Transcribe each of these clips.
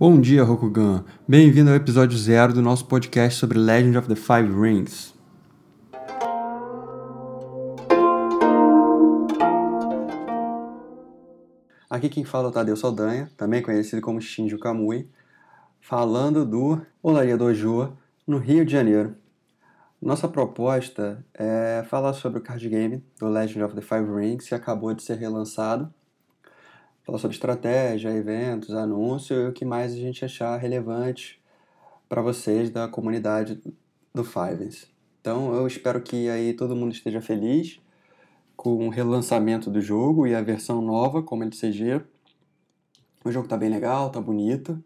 Bom dia, Rokugan. Bem-vindo ao episódio zero do nosso podcast sobre Legend of the Five Rings. Aqui quem fala é o Tadeu Saldanha, também conhecido como Shinjo Kamui, falando do Olaria Dojo, no Rio de Janeiro. Nossa proposta é falar sobre o card game do Legend of the Five Rings, que acabou de ser relançado. Falar sobre estratégia, eventos, anúncio e o que mais a gente achar relevante para vocês da comunidade do Fives. Então eu espero que aí todo mundo esteja feliz com o relançamento do jogo e a versão nova, como LCG. O jogo tá bem legal, tá bonito.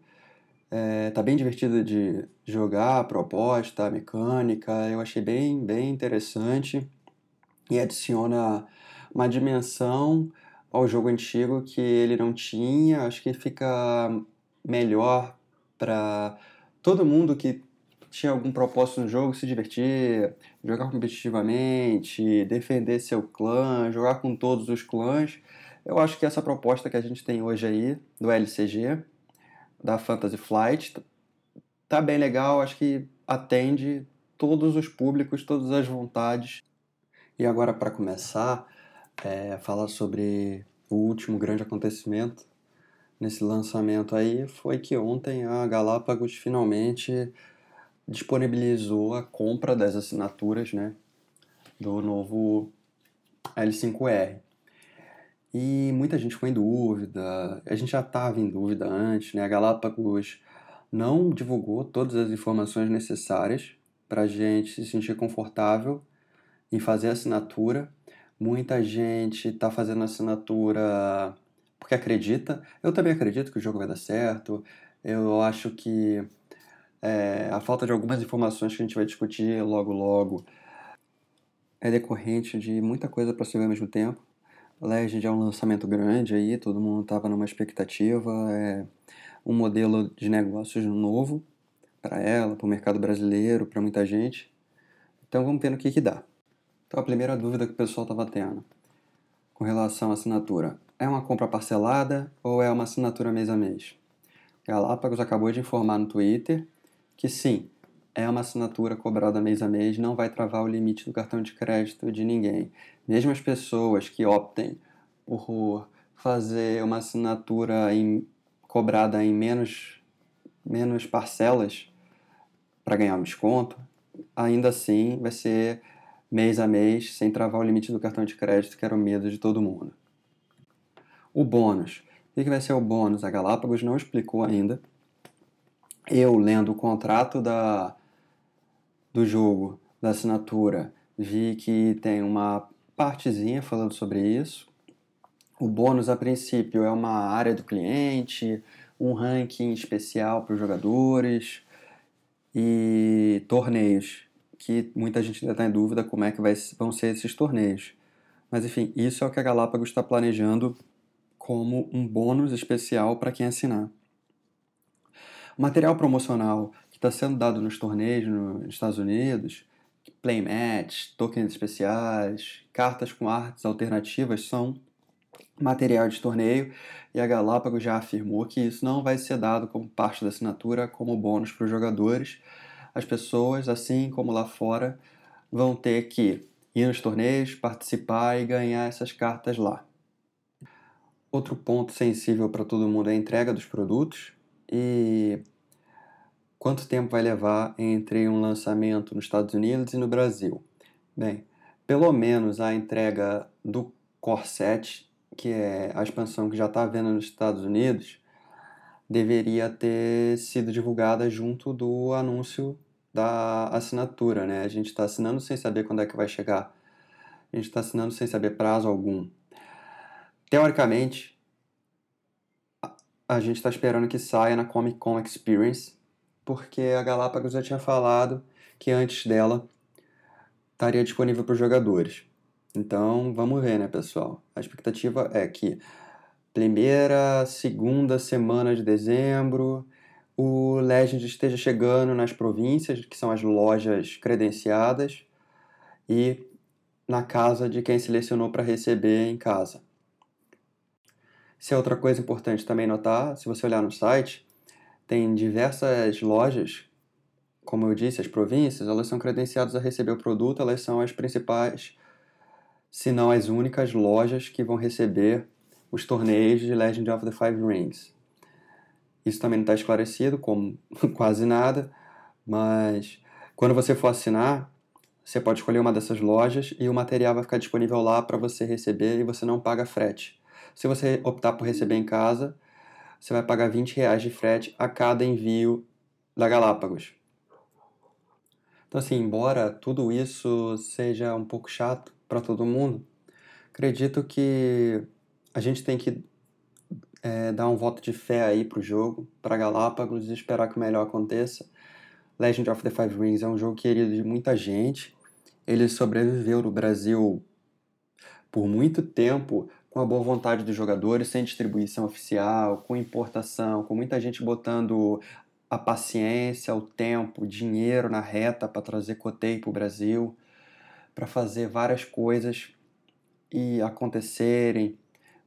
É, tá bem divertido de jogar, a proposta, a mecânica, eu achei bem, bem interessante e adiciona uma dimensão ao jogo antigo que ele não tinha. Acho que fica melhor para todo mundo que tinha algum propósito no jogo se divertir, jogar competitivamente, defender seu clã, jogar com todos os clãs. Eu acho que essa proposta que a gente tem hoje aí do LCG da Fantasy Flight. Tá bem legal, acho que atende todos os públicos, todas as vontades. E agora, para começar, é, falar sobre o último grande acontecimento nesse lançamento aí foi que ontem a Galápagos finalmente disponibilizou a compra das assinaturas né, do novo L5R. E muita gente ficou em dúvida, a gente já estava em dúvida antes, né? A Galápagos não divulgou todas as informações necessárias para a gente se sentir confortável em fazer a assinatura. Muita gente está fazendo assinatura porque acredita. Eu também acredito que o jogo vai dar certo. Eu acho que é, a falta de algumas informações que a gente vai discutir logo logo é decorrente de muita coisa para se ver ao mesmo tempo. Legend é um lançamento grande aí, todo mundo estava numa expectativa, é um modelo de negócios novo para ela, para o mercado brasileiro, para muita gente. Então vamos ver no que, que dá. Então a primeira dúvida que o pessoal estava tendo com relação à assinatura. É uma compra parcelada ou é uma assinatura mês a mês? Galápagos acabou de informar no Twitter que sim, é uma assinatura cobrada mês a mês, não vai travar o limite do cartão de crédito de ninguém. Mesmo as pessoas que optem por fazer uma assinatura em, cobrada em menos, menos parcelas para ganhar um desconto, ainda assim vai ser mês a mês, sem travar o limite do cartão de crédito, que era o medo de todo mundo. O bônus. O que vai ser o bônus? A Galápagos não explicou ainda. Eu, lendo o contrato da, do jogo, da assinatura, vi que tem uma partezinha falando sobre isso. O bônus, a princípio, é uma área do cliente, um ranking especial para os jogadores e torneios, que muita gente ainda está em dúvida como é que vai, vão ser esses torneios. Mas enfim, isso é o que a Galápagos está planejando como um bônus especial para quem assinar. O material promocional está sendo dado nos torneios nos Estados Unidos, playmatch, tokens especiais, cartas com artes alternativas são material de torneio e a Galápagos já afirmou que isso não vai ser dado como parte da assinatura como bônus para os jogadores. As pessoas, assim como lá fora, vão ter que ir nos torneios, participar e ganhar essas cartas lá. Outro ponto sensível para todo mundo é a entrega dos produtos e Quanto tempo vai levar entre um lançamento nos Estados Unidos e no Brasil? Bem, pelo menos a entrega do Core 7, que é a expansão que já está vendo nos Estados Unidos, deveria ter sido divulgada junto do anúncio da assinatura, né? A gente está assinando sem saber quando é que vai chegar. A gente está assinando sem saber prazo algum. Teoricamente, a gente está esperando que saia na Comic Con Experience porque a Galápagos já tinha falado que antes dela estaria disponível para os jogadores. Então, vamos ver, né, pessoal? A expectativa é que primeira, segunda semana de dezembro, o Legend esteja chegando nas províncias, que são as lojas credenciadas, e na casa de quem selecionou para receber em casa. Se é outra coisa importante também notar, se você olhar no site, tem diversas lojas, como eu disse, as províncias, elas são credenciadas a receber o produto, elas são as principais, se não as únicas lojas que vão receber os torneios de Legend of the Five Rings. Isso também não está esclarecido, como quase nada, mas quando você for assinar, você pode escolher uma dessas lojas e o material vai ficar disponível lá para você receber e você não paga frete. Se você optar por receber em casa, você vai pagar 20 reais de frete a cada envio da Galápagos. Então, assim, embora tudo isso seja um pouco chato para todo mundo, acredito que a gente tem que é, dar um voto de fé aí pro jogo, para Galápagos e esperar que o melhor aconteça. Legend of the Five Rings é um jogo querido de muita gente. Ele sobreviveu no Brasil por muito tempo com a boa vontade dos jogadores, sem distribuição oficial, com importação, com muita gente botando a paciência, o tempo, o dinheiro na reta para trazer Cotei para o Brasil, para fazer várias coisas e acontecerem.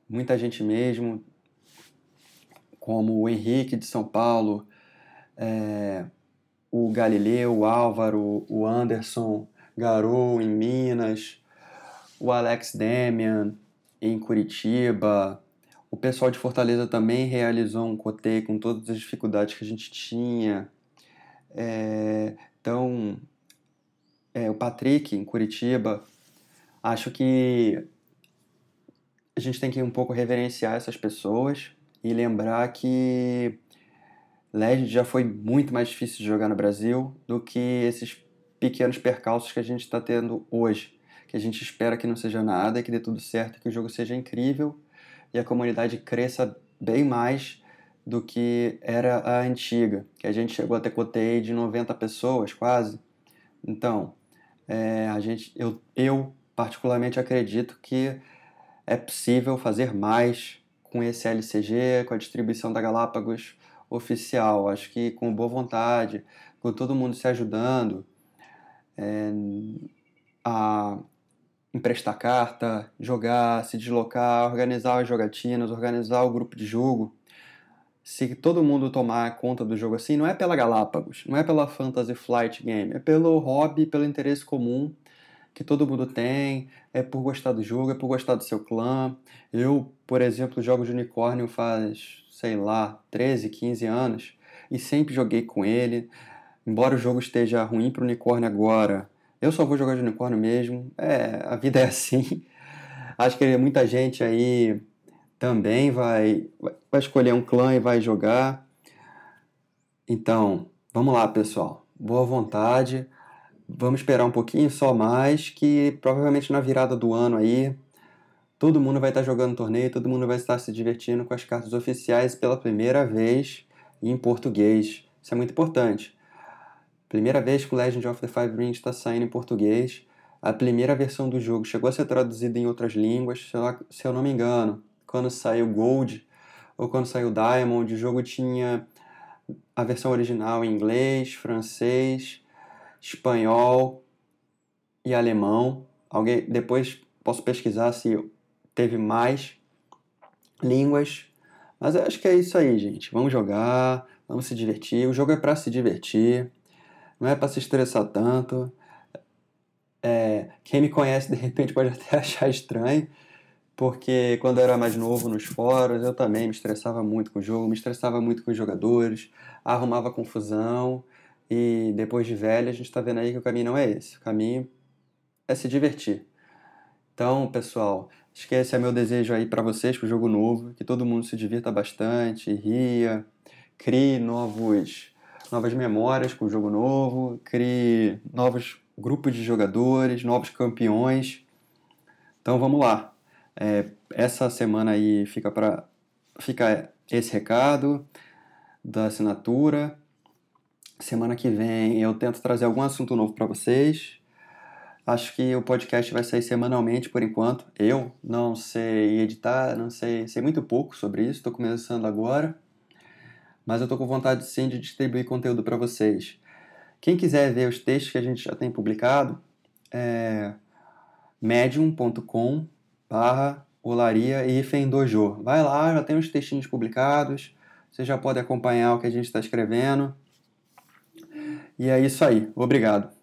Muita gente mesmo, como o Henrique de São Paulo, é, o Galileu, o Álvaro, o Anderson, Garou em Minas, o Alex Demian, em Curitiba. O pessoal de Fortaleza também realizou um coteio com todas as dificuldades que a gente tinha. É, então, é, o Patrick, em Curitiba, acho que a gente tem que um pouco reverenciar essas pessoas e lembrar que Legend já foi muito mais difícil de jogar no Brasil do que esses pequenos percalços que a gente está tendo hoje que a gente espera que não seja nada, que dê tudo certo, que o jogo seja incrível e a comunidade cresça bem mais do que era a antiga, que a gente chegou a ter coteio de 90 pessoas quase. Então, é, a gente, eu, eu particularmente acredito que é possível fazer mais com esse LCG, com a distribuição da Galápagos oficial. Acho que com boa vontade, com todo mundo se ajudando, é, a, emprestar carta, jogar, se deslocar, organizar as jogatinas, organizar o grupo de jogo. Se todo mundo tomar conta do jogo assim, não é pela Galápagos, não é pela Fantasy Flight Game, é pelo hobby, pelo interesse comum que todo mundo tem, é por gostar do jogo, é por gostar do seu clã. Eu, por exemplo, jogo de unicórnio faz, sei lá, 13, 15 anos e sempre joguei com ele. Embora o jogo esteja ruim para o unicórnio agora, eu só vou jogar de unicórnio mesmo. É, a vida é assim. Acho que muita gente aí também vai, vai escolher um clã e vai jogar. Então, vamos lá, pessoal. Boa vontade. Vamos esperar um pouquinho só mais, que provavelmente na virada do ano aí, todo mundo vai estar jogando torneio, todo mundo vai estar se divertindo com as cartas oficiais pela primeira vez em português. Isso é muito importante. Primeira vez que o Legend of the Five Rings está saindo em português. A primeira versão do jogo chegou a ser traduzida em outras línguas, se eu não me engano. Quando saiu Gold ou quando saiu Diamond, o jogo tinha a versão original em inglês, francês, espanhol e alemão. Alguém depois posso pesquisar se teve mais línguas. Mas eu acho que é isso aí, gente. Vamos jogar, vamos se divertir. O jogo é para se divertir não é para se estressar tanto. É, quem me conhece de repente pode até achar estranho, porque quando eu era mais novo nos fóruns eu também me estressava muito com o jogo, me estressava muito com os jogadores, arrumava confusão e depois de velho a gente está vendo aí que o caminho não é esse, o caminho é se divertir. Então, pessoal, acho que esse é meu desejo aí para vocês, com o jogo novo, que todo mundo se divirta bastante, ria, crie novos novas memórias com o jogo novo, crie novos grupos de jogadores, novos campeões. Então vamos lá. É, essa semana aí fica para fica esse recado da assinatura. Semana que vem eu tento trazer algum assunto novo para vocês. Acho que o podcast vai sair semanalmente por enquanto. Eu não sei editar, não sei, sei muito pouco sobre isso, estou começando agora mas eu estou com vontade sim de distribuir conteúdo para vocês. Quem quiser ver os textos que a gente já tem publicado, é medium.com barra olaria e dojo. Vai lá, já tem os textinhos publicados. Você já pode acompanhar o que a gente está escrevendo. E é isso aí. Obrigado.